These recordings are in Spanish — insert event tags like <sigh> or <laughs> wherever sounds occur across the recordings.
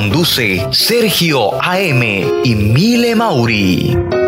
Conduce Sergio AM y Mile Mauri.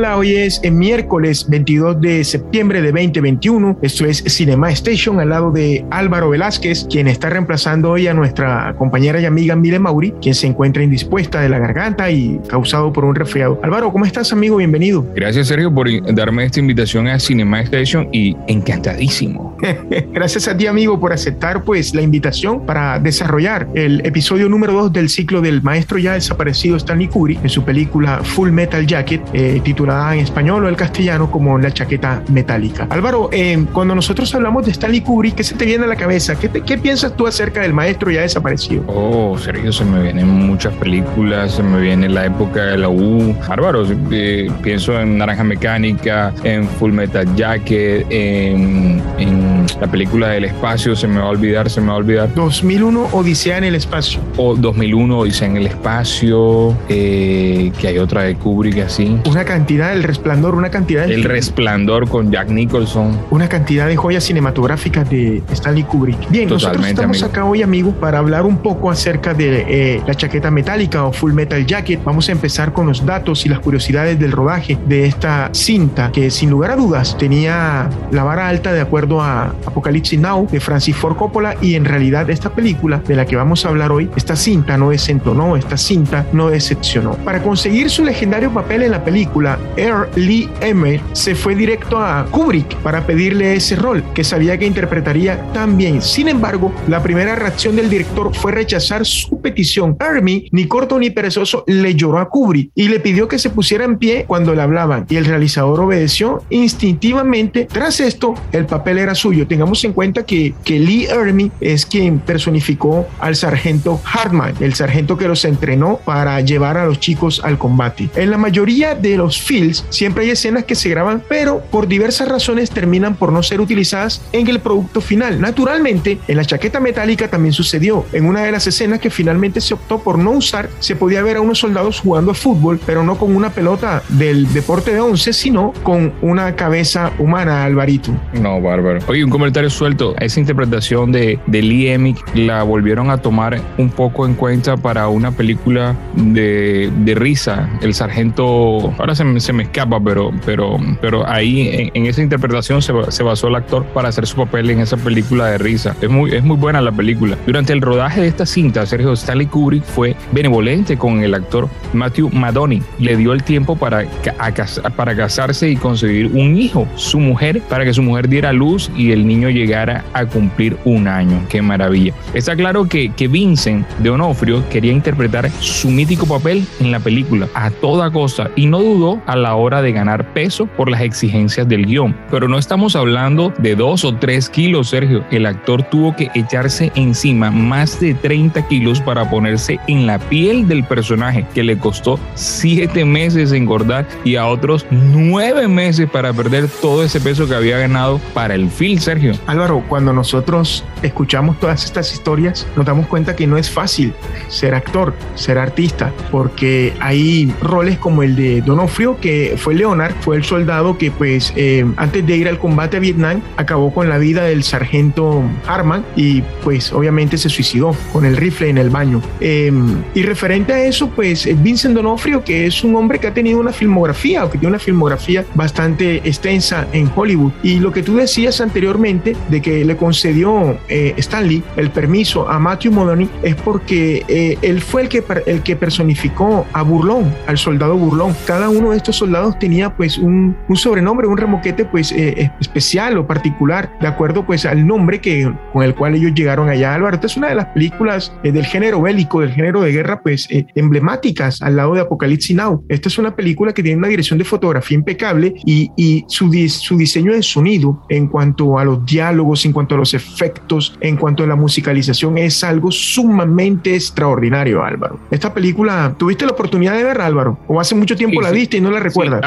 Hola. Hoy es el miércoles 22 de septiembre de 2021. Esto es Cinema Station al lado de Álvaro Velázquez, quien está reemplazando hoy a nuestra compañera y amiga Mile Mauri, quien se encuentra indispuesta de la garganta y causado por un resfriado. Álvaro, ¿cómo estás, amigo? Bienvenido. Gracias, Sergio, por darme esta invitación a Cinema Station y encantadísimo. <laughs> Gracias a ti, amigo, por aceptar pues la invitación para desarrollar el episodio número 2 del ciclo del maestro ya desaparecido Stanley Kubrick en su película Full Metal Jacket, eh, titulada en español o el castellano como La chaqueta metálica. Álvaro, eh, cuando nosotros hablamos de Stanley Kubrick, ¿qué se te viene a la cabeza? ¿Qué, te- qué piensas tú acerca del maestro ya desaparecido? Oh, Sergio, se me vienen muchas películas, se me viene la época de la U. Bárbaro, eh, pienso en Naranja Mecánica, en Full Metal Jacket, en la película del espacio, se me va a olvidar, se me va a olvidar. 2001 Odisea en el espacio. O 2001, Odisea en el espacio, eh, que hay otra de Kubrick así. Una cantidad, El Resplandor, una cantidad de El Resplandor con Jack Nicholson. una cantidad de joyas cinematográficas de Stanley Kubrick. Bien, nosotros Totalmente, estamos amigo. acá hoy, amigos, para hablar un poco acerca de eh, la chaqueta metálica o Full Metal Jacket. Vamos a empezar con los datos y las curiosidades del rodaje de esta cinta, que sin lugar a dudas tenía la vara alta de acuerdo a Apocalypse Now de Francis Ford Coppola y en realidad esta película de la que vamos a hablar hoy, esta cinta no desentonó, esta cinta no decepcionó. Para conseguir su legendario papel en la película, Earl Lee Emmer se fue directo a Kubrick para pedirle ese rol que sabía que interpretaría tan bien. Sin embargo, la primera reacción del director fue rechazar su petición. Hermie, ni corto ni perezoso, le lloró a Kubrick y le pidió que se pusiera en pie cuando le hablaban y el realizador obedeció instintivamente. Tras esto, el papel era suyo. Tengamos en cuenta que, que Lee Ermey es quien personificó al sargento Hartman, el sargento que los entrenó para llevar a los chicos al combate. En la mayoría de los films siempre hay escenas que se graban, pero por diversas razones terminan por no ser utilizadas en el producto final. Naturalmente, en la chaqueta metálica también sucedió. En una de las escenas que finalmente se optó por no usar, se podía ver a unos soldados jugando a fútbol, pero no con una pelota del deporte de once, sino con una cabeza humana, Alvarito. No, bárbaro. Oye, un comentario suelto. Esa interpretación de, de Lee Emick la volvieron a tomar un poco en cuenta para una película de, de risa. El sargento, ahora se me, se me escapa, pero, pero, pero ahí en, en esa interpretación se, se basó el actor para hacer su papel en esa película de risa. Es muy, es muy buena la película. Durante el rodaje de esta cinta, Sergio Stanley Kubrick fue benevolente con el actor Matthew Madoni. Le dio el tiempo para, a para casarse y conseguir un hijo, su mujer, para que su mujer diera luz y el niño llegara a cumplir un año. Qué maravilla. Está claro que, que Vincent de Onofrio quería interpretar su mítico papel en la película a toda costa y no dudó a la hora de ganar peso por las exigencias del guion. Pero no estamos hablando de dos o tres kilos, Sergio. El actor tuvo que echarse encima más de 30 kilos para ponerse en la piel del personaje, que le costó siete meses engordar y a otros nueve meses para perder todo ese peso que había ganado para el film, Sergio. Álvaro, cuando nosotros escuchamos todas estas historias, nos damos cuenta que no es fácil ser actor, ser artista, porque hay roles como el de Donofrio, que fue Leonard, fue el soldado que pues eh, antes de ir al combate a Vietnam acabó con la vida del sargento Harman y pues obviamente se suicidó con el rifle en el baño. Eh, y referente a eso, pues Vincent Donofrio, que es un hombre que ha tenido una filmografía o que tiene una filmografía bastante extensa en Hollywood. Y lo que tú decías anteriormente de que le concedió eh, Stanley el permiso a Matthew Modoni es porque eh, él fue el que, el que personificó a Burlón, al soldado Burlón. Cada uno de estos soldados tenía pues un, un sobrenombre, un remoquete pues eh, especial o particular, de acuerdo pues al nombre que, con el cual ellos llegaron allá. Álvaro, esta es una de las películas del género bélico, del género de guerra pues emblemáticas al lado de Apocalipsis Now. Esta es una película que tiene una dirección de fotografía impecable y, y su, su diseño de sonido en cuanto a los diálogos, en cuanto a los efectos, en cuanto a la musicalización es algo sumamente extraordinario, Álvaro. Esta película, ¿tuviste la oportunidad de verla, Álvaro? ¿O hace mucho tiempo la viste y no la recuerdas?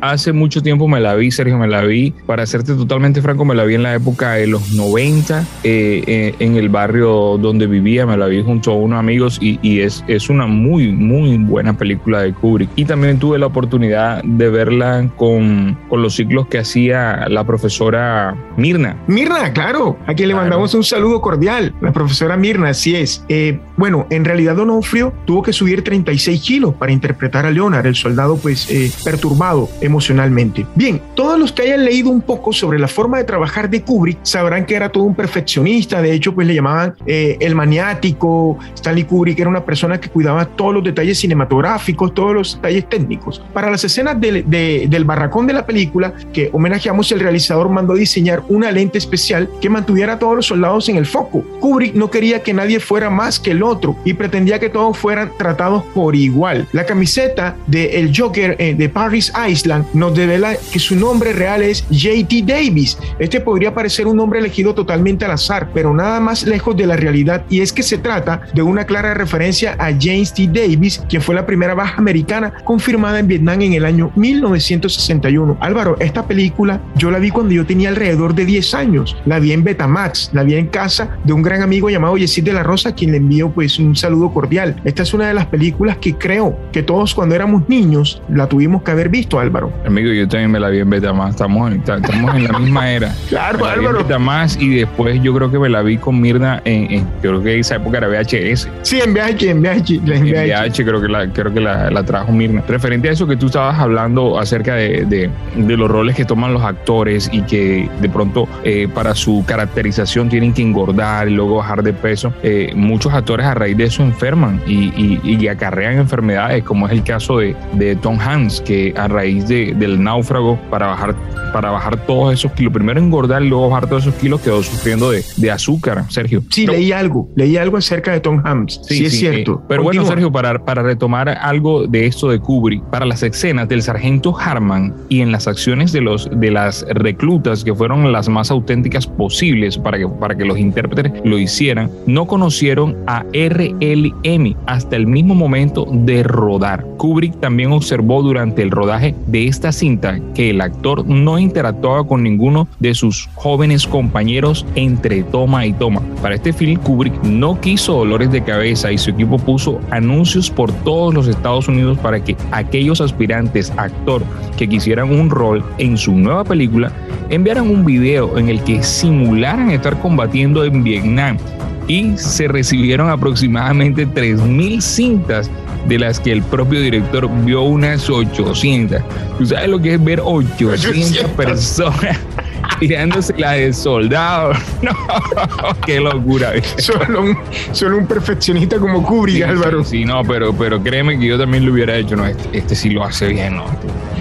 hace mucho tiempo me la vi, Sergio, me la vi. Para serte totalmente franco, me la vi en la época de los 90, eh, eh, en el barrio donde vivía, me la vi junto a unos amigos y, y es, es una muy, muy buena película de Kubrick. Y también tuve la oportunidad de verla con, con los ciclos que hacía la profesora Mirna. Mirna, claro, a quien le mandamos un saludo cordial. La profesora Mirna, así es. Eh, bueno, en realidad Donofrio tuvo que subir 36 kilos para interpretar a Leonard, el soldado pues eh, perturbado emocionalmente. Bien, todos los que hayan leído un poco sobre la forma de trabajar de Kubrick sabrán que era todo un perfeccionista. De hecho, pues le llamaban eh, el maniático. Stanley Kubrick era una persona que cuidaba todos los detalles cinematográficos, todos los detalles técnicos. Para las escenas del barracón de la película que homenajeamos, el realizador mandó diseñar una especial que mantuviera a todos los soldados en el foco. Kubrick no quería que nadie fuera más que el otro y pretendía que todos fueran tratados por igual. La camiseta de el Joker eh, de Paris Island nos devela que su nombre real es JT Davis. Este podría parecer un nombre elegido totalmente al azar, pero nada más lejos de la realidad y es que se trata de una clara referencia a James T. Davis, quien fue la primera baja americana confirmada en Vietnam en el año 1961. Álvaro, esta película yo la vi cuando yo tenía alrededor de 10 años. La vi en Betamax, la vi en casa de un gran amigo llamado Yesid de la Rosa, quien le envío pues un saludo cordial. Esta es una de las películas que creo que todos cuando éramos niños la tuvimos que haber visto, Álvaro. Amigo, yo también me la vi en Betamax. Estamos, estamos en la misma era. <laughs> claro, me Álvaro. Betamax y después yo creo que me la vi con Mirna en, en creo que esa época era VHS. Sí, en VHS, en VHS. En VHS, creo que, la, creo que la, la, trajo Mirna. Referente a eso que tú estabas hablando acerca de, de, de los roles que toman los actores y que de pronto eh, para su caracterización tienen que engordar y luego bajar de peso, eh, muchos actores a raíz de eso enferman y, y, y, acarrean enfermedades, como es el caso de, de Tom Hanks, que a raíz de, del náufrago para bajar, para bajar todos esos kilos, primero engordar y luego bajar todos esos kilos, quedó sufriendo de, de azúcar, Sergio. Sí, leí algo, leí algo acerca de Tom Hanks, sí, sí es sí, cierto. Eh, pero Continúa. bueno, Sergio, para, para retomar algo de esto de Kubrick, para las escenas del sargento Harman y en las acciones de, los, de las reclutas, que fueron las más auténticas posibles para que, para que los intérpretes lo hicieran, no conocieron a RLM hasta el mismo momento de rodar. Kubrick también observó durante el rodaje de esta cinta que el actor no interactuaba con ninguno de sus jóvenes compañeros entre toma y toma. Para este film, Kubrick no quiso dolores de cabeza y su equipo puso anuncios por todos los Estados Unidos para que aquellos aspirantes actor que quisieran un rol en su nueva película enviaran un video en el que simularan estar combatiendo en Vietnam y se recibieron aproximadamente 3.000 cintas de las que el propio director vio unas 800. ¿Tú sabes lo que es ver 800, 800. personas? <laughs> tirándose la de soldado. <laughs> No, qué locura. Solo un, solo un perfeccionista como Kubrick, sí, Álvaro. Sí, sí, no, pero, pero créeme que yo también lo hubiera hecho. No, este, este sí lo hace bien, ¿no? sobre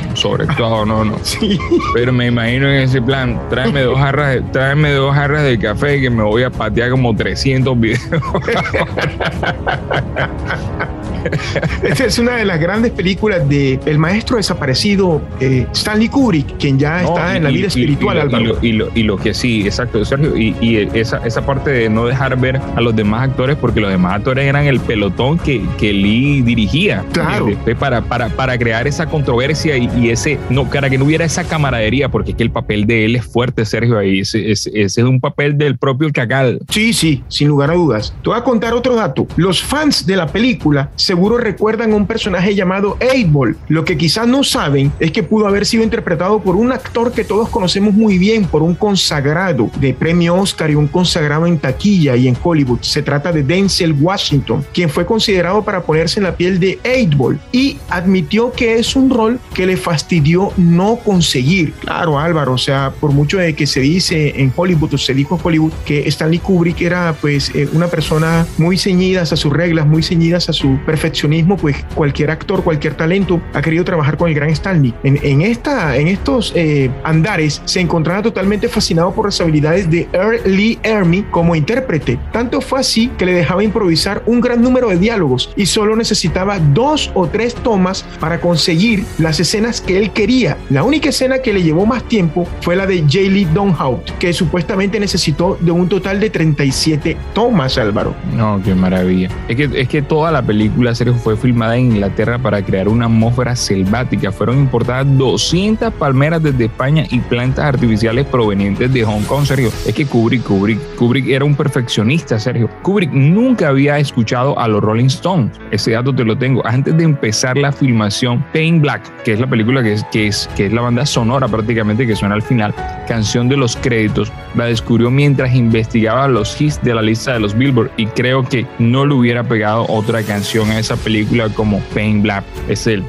todo, no, no. Sí. Pero me imagino en ese plan, tráeme dos jarras, de, tráeme dos jarras de café que me voy a patear como 300 videos. <laughs> <laughs> Esta es una de las grandes películas de el maestro desaparecido eh, Stanley Kubrick, quien ya No, está y- en la vida y- espiritual, y, lo- Álvaro. y lo, y lo- y lo que sí, exacto, Sergio, y, esa, esa parte de no dejar ver a los demás actores, porque los demás actores eran el pelotón que, que Lee dirigía. Claro. Este, Para, para, para crear esa controversia y, ese, no, para que no hubiera esa camaradería, porque es que el papel de él es fuerte, Sergio, ahí. Ese, ese- ese es un papel del propio Cacal. Sí, sí, sin lugar a dudas. Te voy a contar otro dato. Los fans de la película seguro recuerdan un personaje llamado 8-Ball. Lo que quizás no saben es que pudo haber sido interpretado por un actor que todos conocemos muy bien, por un consagrado de premio Oscar y un consagrado en taquilla y en Hollywood. Se trata de Denzel Washington, quien fue considerado para ponerse en la piel de 8-Ball y admitió que es un rol que le fastidió no conseguir. Claro, Álvaro, o sea, por mucho de que se dice en Hollywood o se dijo en Hollywood que Stanley Kubrick era pues eh, una persona muy ceñidas a sus reglas, muy ceñidas a su perfeccionismo, pues cualquier actor, cualquier talento ha querido trabajar con el gran Stanley. En, en esta, en estos eh, andares se encontraba totalmente fascinado por las habilidades de Earl Lee Ermey como intérprete. Tanto fue así que le dejaba improvisar un gran número de diálogos y solo necesitaba dos o tres tomas para conseguir las escenas que él quería. La única escena que le llevó más tiempo fue la de J. Lee Donhout, que supuestamente necesitó de un total de 37 tomas, Álvaro. No, qué maravilla. Es que, es que toda la película Sergio, fue filmada en Inglaterra para crear una atmósfera selvática. Fueron importadas 200 palmeras desde España y plantas artificiales provenientes de Hong Kong, Sergio. Es que Kubrick, Kubrick, Kubrick era un perfeccionista, Sergio. Kubrick nunca había escuchado a los Rolling Stones. Ese dato te lo tengo. Antes de empezar la filmación, Pain Black, que es la película que es, que es, que es la banda sonora prácticamente que suena al final, canción de los créditos, la descubrió mientras investigaba los hits de la lista de los Billboard y creo que no le hubiera pegado otra canción a esa película como Pain Black. Es el...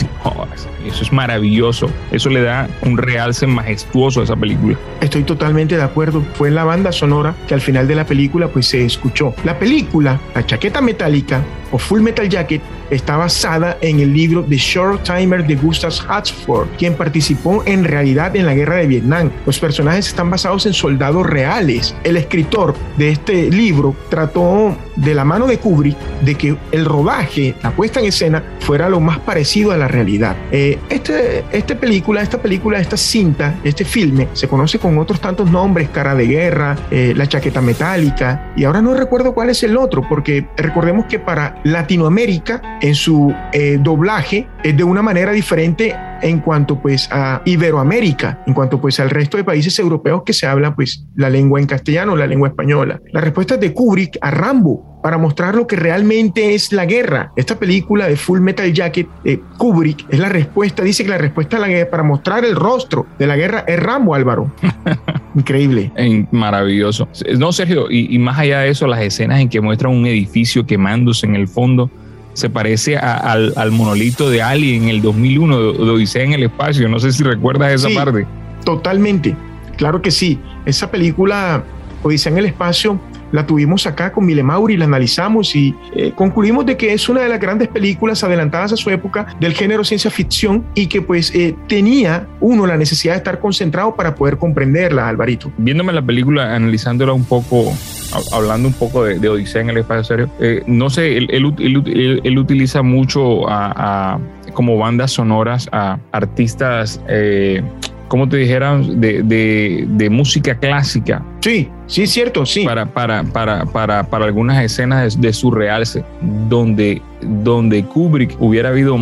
tum. Oh, eso es maravilloso. Eso le da un realce majestuoso a esa película. Estoy totalmente de acuerdo. Fue la banda sonora que al final de la película pues se escuchó. La película, La chaqueta metálica o Full Metal Jacket, está basada en el libro The Short Timer de Gustav Hatzford, quien participó en realidad en la guerra de Vietnam. Los personajes están basados en soldados reales. El escritor de este libro trató de la mano de Kubrick de que el rodaje, la puesta en escena, fuera lo más parecido a la realidad. Eh, este, esta película, esta película, esta cinta, este filme, se conoce con otros tantos nombres, Cara de Guerra, eh, La Chaqueta Metálica, y ahora no recuerdo cuál es el otro, porque recordemos que para Latinoamérica, en su eh, doblaje, es de una manera diferente en cuanto pues a Iberoamérica, en cuanto pues al resto de países europeos que se habla pues la lengua en castellano, la lengua española. La respuesta es de Kubrick a Rambo para mostrar lo que realmente es la guerra. Esta película de Full Metal Jacket, eh, Kubrick, es la respuesta, dice que la respuesta a la guerra, para mostrar el rostro de la guerra, es Rambo, Álvaro. <laughs> Increíble. En- maravilloso. No, Sergio, y, y más allá de eso, las escenas en que muestran un edificio quemándose en el fondo se parece a- al, al monolito de Alien en el 2001 de, Odisea en el espacio. No sé si recuerdas esa Sí. parte. Totalmente, claro que sí. Esa película, Odisea en el espacio, la tuvimos acá con Mile Mauri, la analizamos y eh, concluimos de que es una de las grandes películas adelantadas a su época del género ciencia ficción y que pues eh, tenía uno la necesidad de estar concentrado para poder comprenderla, Alvarito. Viéndome la película, analizándola un poco, hablando un poco de, Odisea en el espacio serio, eh, no sé, él, él él él- utiliza mucho a, como bandas sonoras a artistas, eh, como te dijeran, de- de música clásica. Sí, sí, cierto, sí. Para, para, para, para, para algunas escenas de, de su realce, donde, donde Kubrick hubiera habido,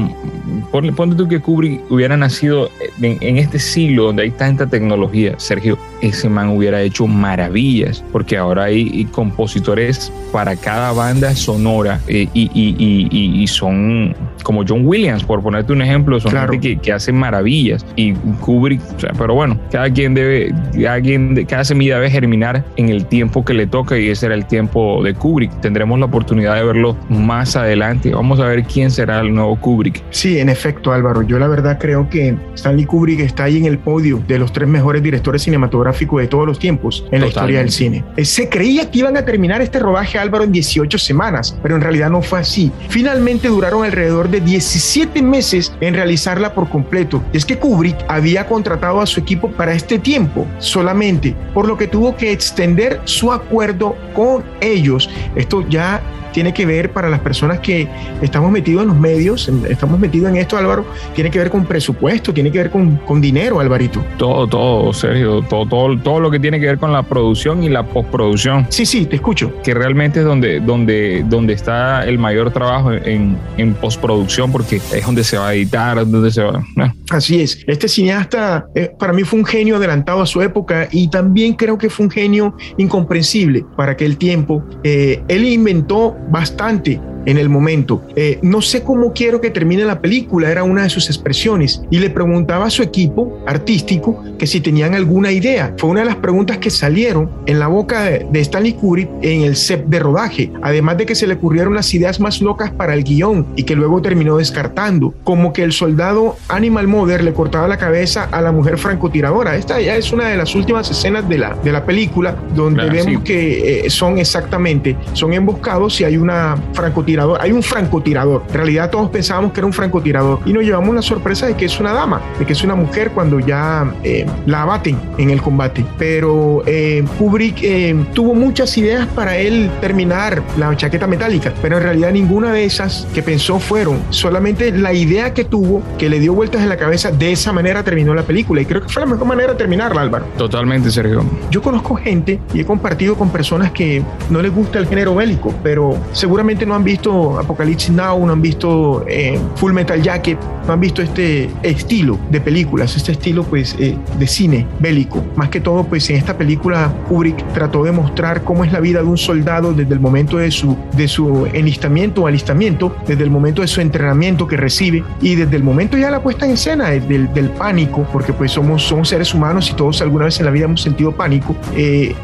ponle, ponte tú que Kubrick hubiera nacido en, en este siglo donde hay tanta tecnología, Sergio, ese man hubiera hecho maravillas, porque ahora hay compositores para cada banda sonora eh, y, y- y- y- y son como John Williams, por ponerte un ejemplo, son Claro. gente que, que hacen maravillas y Kubrick, o sea, pero bueno, cada quien debe, cada, quien, cada semilla debe germinar en el tiempo que le toca y ese era el tiempo de Kubrick. Tendremos la oportunidad de verlo más adelante. Vamos a ver quién será el nuevo Kubrick. Sí, en efecto, Álvaro. Yo la verdad creo que Stanley Kubrick está ahí en el podio de los tres mejores directores cinematográficos de todos los tiempos en la historia del cine. Eh, Se creía que iban a terminar este rodaje, Álvaro, en 18 semanas, pero en realidad no fue así. Finalmente duraron alrededor de de 17 meses en realizarla por completo. Es que Kubrick había contratado a su equipo para este tiempo solamente, por lo que tuvo que extender su acuerdo con ellos. Esto ya tiene que ver para las personas que estamos metidos en los medios, estamos metidos en esto, Álvaro, tiene que ver con presupuesto, tiene que ver con, con dinero, Alvarito. Todo, todo, Sergio, todo, todo, todo lo que tiene que ver con la producción y la postproducción. Sí, sí, te escucho. Que realmente es donde, donde, donde está el mayor trabajo en, en postproducción, porque es donde se va a editar, donde se va. Así es. Este cineasta eh, para mí fue un genio adelantado a su época y también creo que fue un genio incomprensible para aquel tiempo. Eh, él inventó bastante en el momento. Eh, no sé cómo quiero que termine la película, era una de sus expresiones. Y le preguntaba a su equipo artístico que si tenían alguna idea. Fue una de las preguntas que salieron en la boca de, Stanley Kubrick en el set de rodaje. Además de que se le ocurrieron las ideas más locas para el guion y que luego terminó descartando. Como que el soldado Animal Mother le cortaba la cabeza a la mujer francotiradora. Esta ya es una de las últimas escenas de la, de la película donde vemos que eh, son exactamente, son emboscados y hay una francotiradora hay un francotirador. En realidad todos pensábamos que era un francotirador y nos llevamos la sorpresa de que es una dama, de que es una mujer cuando ya eh, la abaten en el combate. Pero eh, Kubrick eh, tuvo muchas ideas para él terminar la chaqueta metálica, pero en realidad ninguna de esas que pensó fueron. Solamente la idea que tuvo, que le dio vueltas en la cabeza, de esa manera terminó la película. Y creo que fue la mejor manera de terminarla, Álvaro. Totalmente, Sergio. Yo conozco gente y he compartido con personas que no les gusta el género bélico, pero seguramente no han visto Apocalipsis Now, no han visto eh, Full Metal Jacket, no han visto este estilo de películas, este estilo pues eh, de cine bélico. Más que todo pues en esta película Kubrick trató de mostrar cómo es la vida de un soldado desde el momento de su, de su enlistamiento o alistamiento, desde el momento de su entrenamiento que recibe y desde el momento ya la puesta en escena del, del pánico, porque pues somos, somos seres humanos y todos alguna vez en la vida hemos sentido pánico, eh,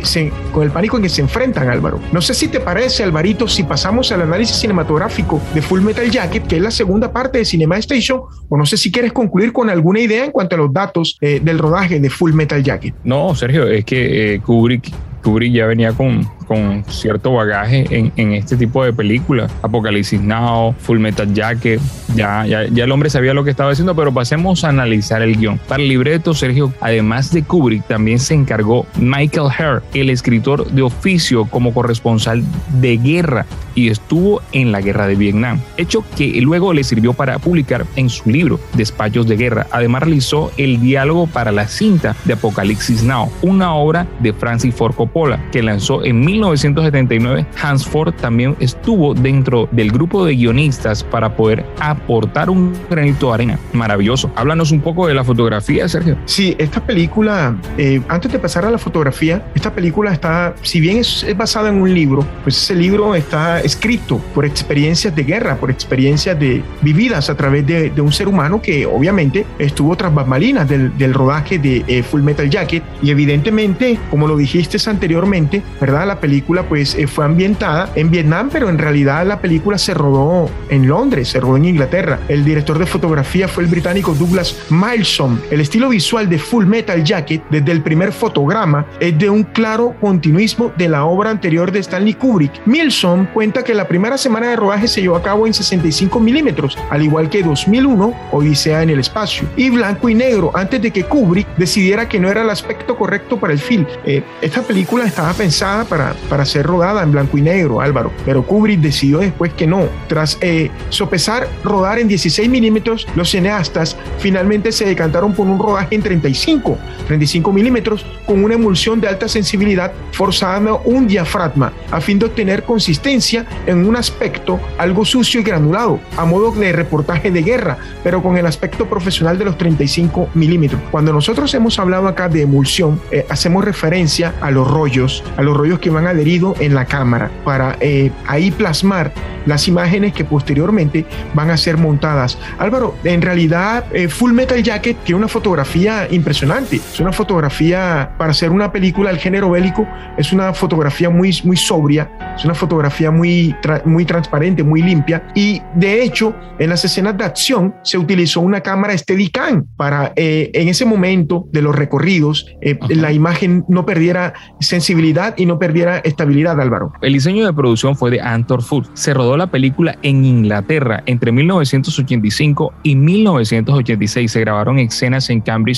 con el pánico en que se enfrentan Álvaro. No sé si te parece Alvarito si pasamos al análisis cinematográfico de Full Metal Jacket, que es la segunda parte de Cinema Station, o no sé si quieres concluir con alguna idea en cuanto a los datos eh, del rodaje de Full Metal Jacket. No, Sergio, es que eh, Kubrick Kubrick ya venía con, con cierto bagaje en, en, este tipo de películas. Apocalipsis Now, Full Metal Jacket, ya, ya, ya, el hombre sabía lo que estaba haciendo, pero pasemos a analizar el guion. Para el libreto, Sergio, además de Kubrick, también se encargó Michael Herr, el escritor de oficio como corresponsal de guerra y estuvo en la guerra de Vietnam, hecho que luego le sirvió para publicar en su libro Despachos de Guerra. Además realizó el diálogo para la cinta de Apocalipsis Now, una obra de Francis Ford Coppola que lanzó en 1979. Hans Ford también estuvo dentro del grupo de guionistas para poder aportar un granito de arena. Maravilloso. Háblanos un poco de la fotografía, Sergio. Sí, esta película, eh, antes de pasar a la fotografía, esta película está, si bien es, es basada en un libro, pues ese libro está escrito por experiencias de guerra, por experiencias de, vividas a través de, de un ser humano que obviamente estuvo tras bambalinas del, del rodaje de eh, Full Metal Jacket y evidentemente, como lo dijiste anteriormente, ¿verdad? La película pues eh, fue ambientada en Vietnam, pero en realidad la película se rodó en Londres, se rodó en Inglaterra. El director de fotografía fue el británico Douglas Mileson. El estilo visual de Full Metal Jacket, desde el primer fotograma, es de un claro continuismo de la obra anterior de Stanley Kubrick. Milson cuenta que la primera semana de rodaje se llevó a cabo en 65 milímetros, al igual que 2001, Odisea en el espacio, y blanco y negro, antes de que Kubrick decidiera que no era el aspecto correcto para el film. Eh, esta película estaba pensada para, para ser rodada en blanco y negro, Álvaro, pero Kubrick decidió después que no. Tras eh, sopesar rodar en 16 milímetros, los cineastas finalmente se decantaron por un rodaje en 35, 35 milímetros, con una emulsión de alta sensibilidad forzando un diafragma, a fin de obtener consistencia en un aspecto algo sucio y granulado, a modo de reportaje de guerra, pero con el aspecto profesional de los 35 milímetros. Cuando nosotros hemos hablado acá de emulsión, eh, hacemos referencia a los rollos, a los rollos que van adheridos en la cámara, para eh, ahí plasmar las imágenes que posteriormente van a ser montadas. Álvaro, en realidad eh, Full Metal Jacket tiene una fotografía impresionante, es una fotografía para hacer una película del género bélico, es una fotografía muy, muy sobria, Es una fotografía muy, muy transparente, muy limpia. Y de hecho, en las escenas de acción se utilizó una cámara Steadicam para eh, en ese momento de los recorridos eh, la imagen no perdiera sensibilidad y no perdiera estabilidad, Álvaro. El diseño de producción fue de Antor Food. Se rodó la película en Inglaterra entre 1985 y 1986. Se grabaron escenas en Cambridge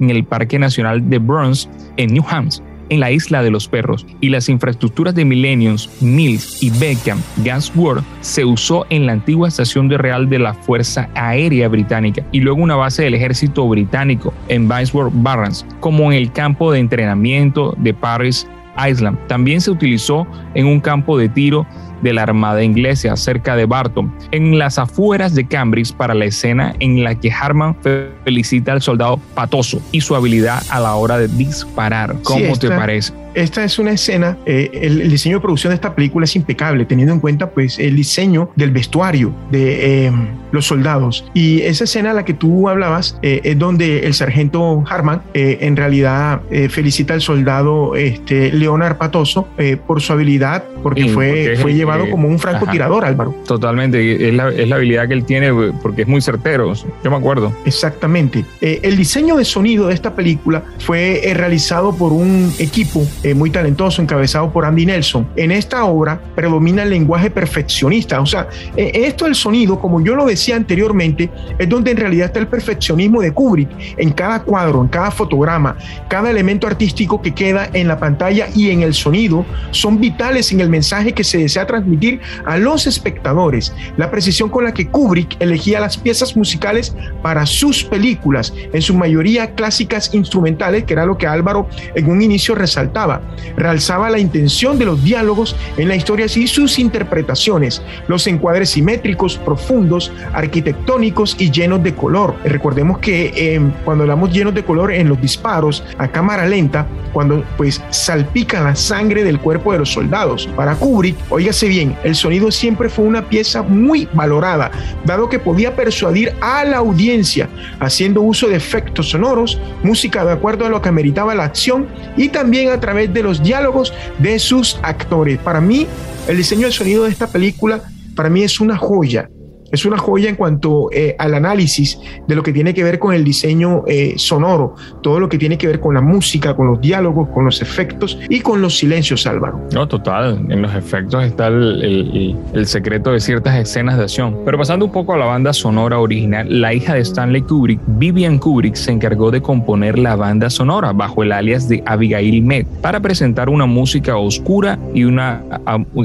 en el Parque Nacional de Burns, en New Hampshire en la isla de los perros y las infraestructuras de Millenniums, Mills y Beckham Gansworth se usó en la antigua estación de real de la Fuerza Aérea Británica y luego una base del ejército británico en Viceworth Barracks, como en el campo de entrenamiento de Paris Island. También se utilizó en un campo de tiro de la Armada inglesa cerca de Barton, en las afueras de Cambridge para la escena en la que Harman felicita al soldado Patoso y su habilidad a la hora de disparar. ¿Cómo te parece? Esta es una escena, eh, el, diseño de producción de esta película es impecable, teniendo en cuenta pues el diseño del vestuario de eh, los soldados. Y esa escena a la que tú hablabas eh, es donde el sargento Harman en realidad felicita al soldado este, Leonard Patoso por su habilidad, porque fue, fue llevado como un francotirador, Álvaro. Totalmente, es la, es la, habilidad que él tiene porque es muy certero, yo me acuerdo. Exactamente. el diseño de sonido de esta película fue realizado por un equipo eh, muy talentoso, encabezado por Andy Nelson. En esta obra predomina el lenguaje perfeccionista. O sea, eh, esto del sonido, como yo lo decía anteriormente, es donde en realidad está el perfeccionismo de Kubrick en cada cuadro, en cada fotograma, cada elemento artístico que queda en la pantalla y en el sonido son vitales en el mensaje que se desea transmitir a los espectadores. La precisión con la que Kubrick elegía las piezas musicales para sus películas, en su mayoría clásicas instrumentales, que era lo que Álvaro en un inicio resaltaba realzaba la intención de los diálogos en la historia y sus interpretaciones, los encuadres simétricos, profundos, arquitectónicos y llenos de color. Recordemos que em, cuando hablamos llenos de color en los disparos a cámara lenta, cuando pues salpica la sangre del cuerpo de los soldados. Para Kubrick, oígase bien, el sonido siempre fue una pieza muy valorada, dado que podía persuadir a la audiencia, haciendo uso de efectos sonoros, música de acuerdo a lo que meritaba la acción y también a través de los diálogos de sus actores. Para mí, el diseño del sonido de esta película, para mí es una joya es una joya en cuanto eh, al análisis de lo que tiene que ver con el diseño eh, sonoro, todo lo que tiene que ver con la música, con los diálogos, con los efectos y con los silencios, Álvaro. No, total, en los efectos está el, el, secreto de ciertas escenas de acción. Pero pasando un poco a la banda sonora original, la hija de Stanley Kubrick, Vivian Kubrick, se encargó de componer la banda sonora bajo el alias de Abigail Med para presentar una música oscura y una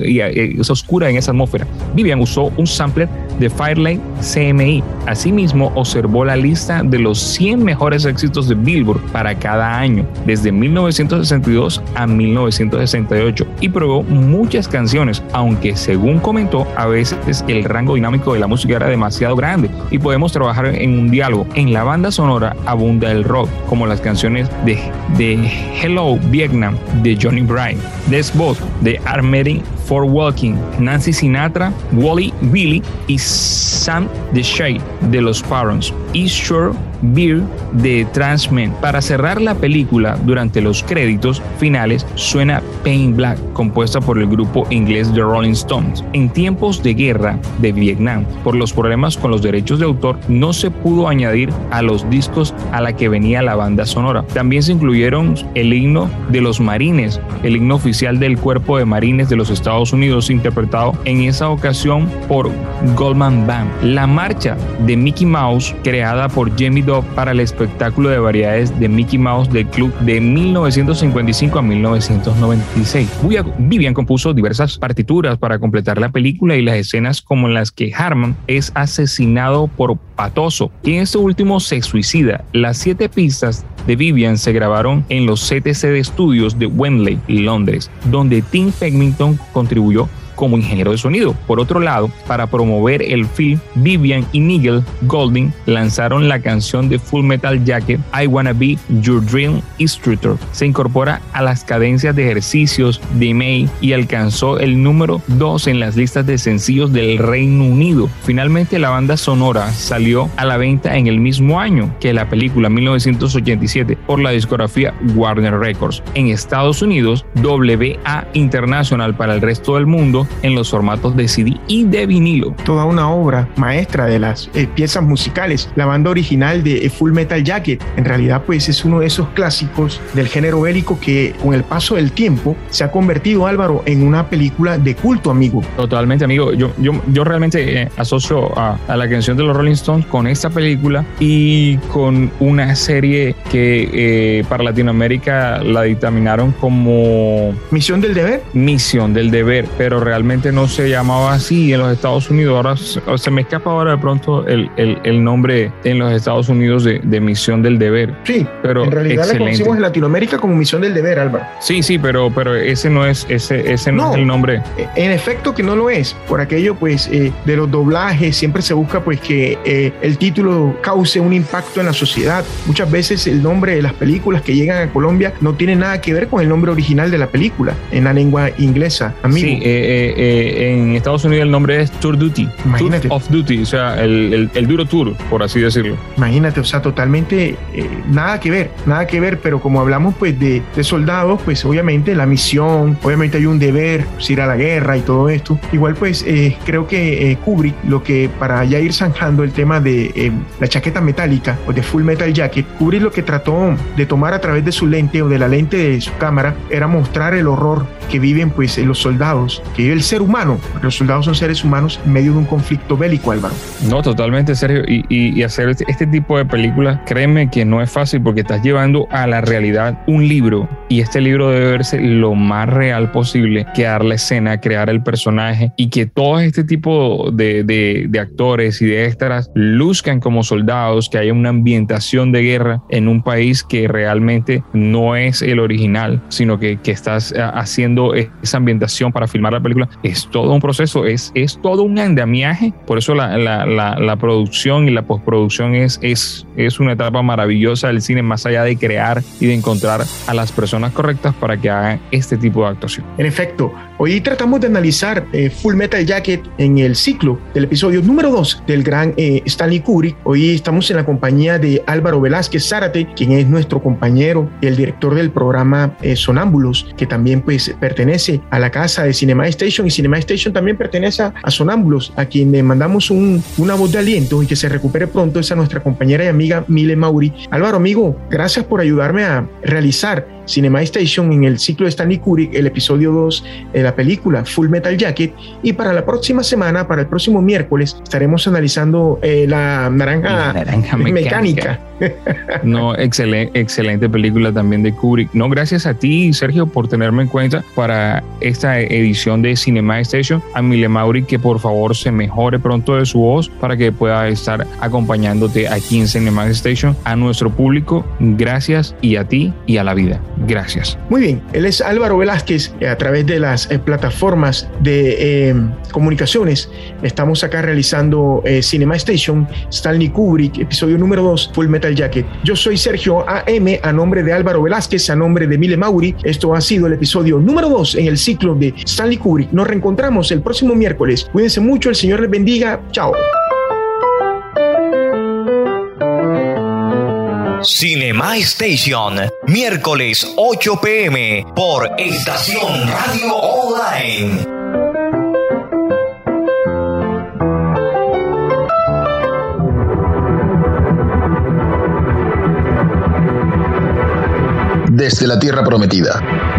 y, es oscura en esa atmósfera. Vivian usó un sampler de Firelight CMI. Asimismo, observó la lista de los 100 mejores éxitos de Billboard para cada año, desde 1962 a 1968, y probó muchas canciones, aunque según comentó, a veces el rango dinámico de la música era demasiado grande y podemos trabajar en un diálogo. En la banda sonora abunda el rock, como las canciones de, de Hello Vietnam de Johnny Bryan, The Spot de Armory for Walking, Nancy Sinatra, Wally Billy y Sam the Shade de los Parents, East Shore Beer de Transmen. Para cerrar la película, durante los créditos finales, suena Pain Black, compuesta por el grupo inglés The Rolling Stones. En tiempos de guerra de Vietnam, por los problemas con los derechos de autor, no se pudo añadir a los discos a la que venía la banda sonora. También se incluyeron el himno de los marines, el himno oficial del Cuerpo de Marines de los Estados Unidos, interpretado en esa ocasión por Goldman Band. La marcha de Mickey Mouse, creada por Jamie Para el espectáculo de variedades de Mickey Mouse del club de 1955 a 1996. Vivian compuso diversas partituras para completar la película y las escenas como las que Harman es asesinado por Patoso y en este último se suicida. Las siete pistas de Vivian se grabaron en los CTC de estudios de Wembley, Londres, donde Tim Pennington contribuyó como ingeniero de sonido. Por otro lado, para promover el film, Vivian y Nigel Golding lanzaron la canción de Full Metal Jacket I Wanna Be Your Dream Instructor. Se incorpora a las cadencias de ejercicios de May y alcanzó el número 2 en las listas de sencillos del Reino Unido. Finalmente la banda sonora salió a la venta en el mismo año que la película 1987 por la discografía Warner Records. En Estados Unidos, WA International para el resto del mundo en los formatos de CD y de vinilo. Toda una obra maestra de las eh, piezas musicales. La banda original de Full Metal Jacket en realidad pues es uno de esos clásicos del género bélico que con el paso del tiempo se ha convertido Álvaro en una película de culto amigo. Totalmente amigo. Yo, yo, yo realmente eh, asocio a, a, la canción de los Rolling Stones con esta película y con una serie que eh, para Latinoamérica la dictaminaron como... Misión del deber. Misión del deber, pero realmente no se llamaba así en los Estados Unidos. Ahora se me escapa ahora de pronto el, el, el nombre en los Estados Unidos de, de, Misión del deber. Sí, pero en realidad excelente. la conocimos en Latinoamérica como Misión del deber, Álvaro. Sí, sí, pero, pero ese no es ese, ese no, no es el nombre. En efecto que no lo es. Por aquello pues eh, de los doblajes siempre se busca pues que eh, el título cause un impacto en la sociedad. Muchas veces el nombre de las películas que llegan a Colombia no tiene nada que ver con el nombre original de la película en la lengua inglesa. Amigo. Sí, eh, eh, en Estados Unidos el nombre es Tour Duty. Imagínate. Tour of Duty, o sea, el, el, el, duro tour, por así decirlo. Imagínate, o sea, totalmente eh, nada que ver, nada que ver, pero como hablamos pues de, de, soldados, pues obviamente la misión, obviamente hay un deber, pues, ir a la guerra y todo esto. Igual pues creo que Kubrick, lo que para ya ir zanjando el tema de la chaqueta metálica o de Full Metal Jacket, Kubrick lo que trató de tomar a través de su lente o de la lente de su cámara era mostrar el horror que viven pues los soldados, que vive el ser humano, los soldados son seres humanos en medio de un conflicto bélico, Álvaro. No, totalmente serio. Y, y, y hacer este, este, tipo de películas, créeme que no es fácil porque estás llevando a la realidad un libro y este libro debe verse lo más real posible, crear la escena, crear el personaje y que todo este tipo de, de, de actores y de extras luzcan como soldados, que haya una ambientación de guerra en un país que realmente no es el original, sino que, que estás haciendo esa ambientación para filmar la película. Es todo un proceso, es, es todo un andamiaje. Por eso la, la, la, la producción y la postproducción es, es, es una etapa maravillosa del cine, más allá de crear y de encontrar a las personas correctas para que hagan este tipo de actuación. En efecto, hoy tratamos de analizar eh, Full Metal Jacket en el ciclo del episodio número 2 del gran eh, Stanley Kubrick. Hoy estamos en la compañía de Álvaro Velázquez Zárate, quien es nuestro compañero el director del programa eh, Sonámbulos, que también pues pertenece a la casa de Cinema Station y Cinema Station también pertenece a Sonámbulos, a quien le mandamos un, una voz de aliento y que se recupere pronto es a nuestra compañera y amiga Mile Mauri. Álvaro, amigo, gracias por ayudarme a realizar Cinema Station en el ciclo de Stanley Kubrick, el episodio 2 de la película Full Metal Jacket. Y para la próxima semana, para el próximo miércoles, estaremos analizando eh, la naranja, la naranja mecánica. mecánica. <laughs> no, excelente, excelente película también de Kubrick. No, gracias a ti, Sergio, por tenerme en cuenta para esta edición de Cinema Station. A Mile Mauri, que por favor se mejore pronto de su voz para que pueda estar acompañándote aquí en Cinema Station. A nuestro público, gracias y a ti y a la vida. Gracias. Muy bien, él es Álvaro Velázquez a través de las eh, plataformas de eh, comunicaciones. Estamos acá realizando eh, Cinema Station, Stanley Kubrick, episodio número 2, Full Metal Jacket. Yo soy Sergio AM, a nombre de Álvaro Velázquez, a nombre de Mile Mauri. Esto ha sido el episodio número 2 en el ciclo de Stanley Kubrick. Nos reencontramos el próximo miércoles. Cuídense mucho, el Señor les bendiga. Chao. Cinema Station, miércoles 8 pm por Estación Radio Online. Desde la Tierra Prometida,